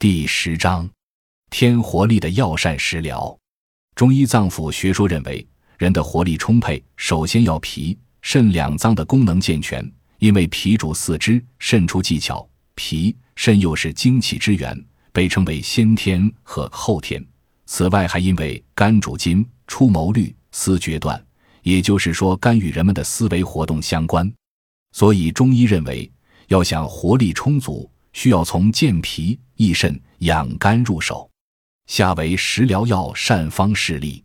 第十章，添活力的药膳食疗。中医脏腑学说认为，人的活力充沛，首先要脾、肾两脏的功能健全。因为脾主四肢，肾出技巧，脾、肾又是精气之源，被称为先天和后天。此外，还因为肝主筋，出谋虑，思决断，也就是说，肝与人们的思维活动相关。所以，中医认为，要想活力充足，需要从健脾、益肾、养肝入手。下为食疗药膳方事例。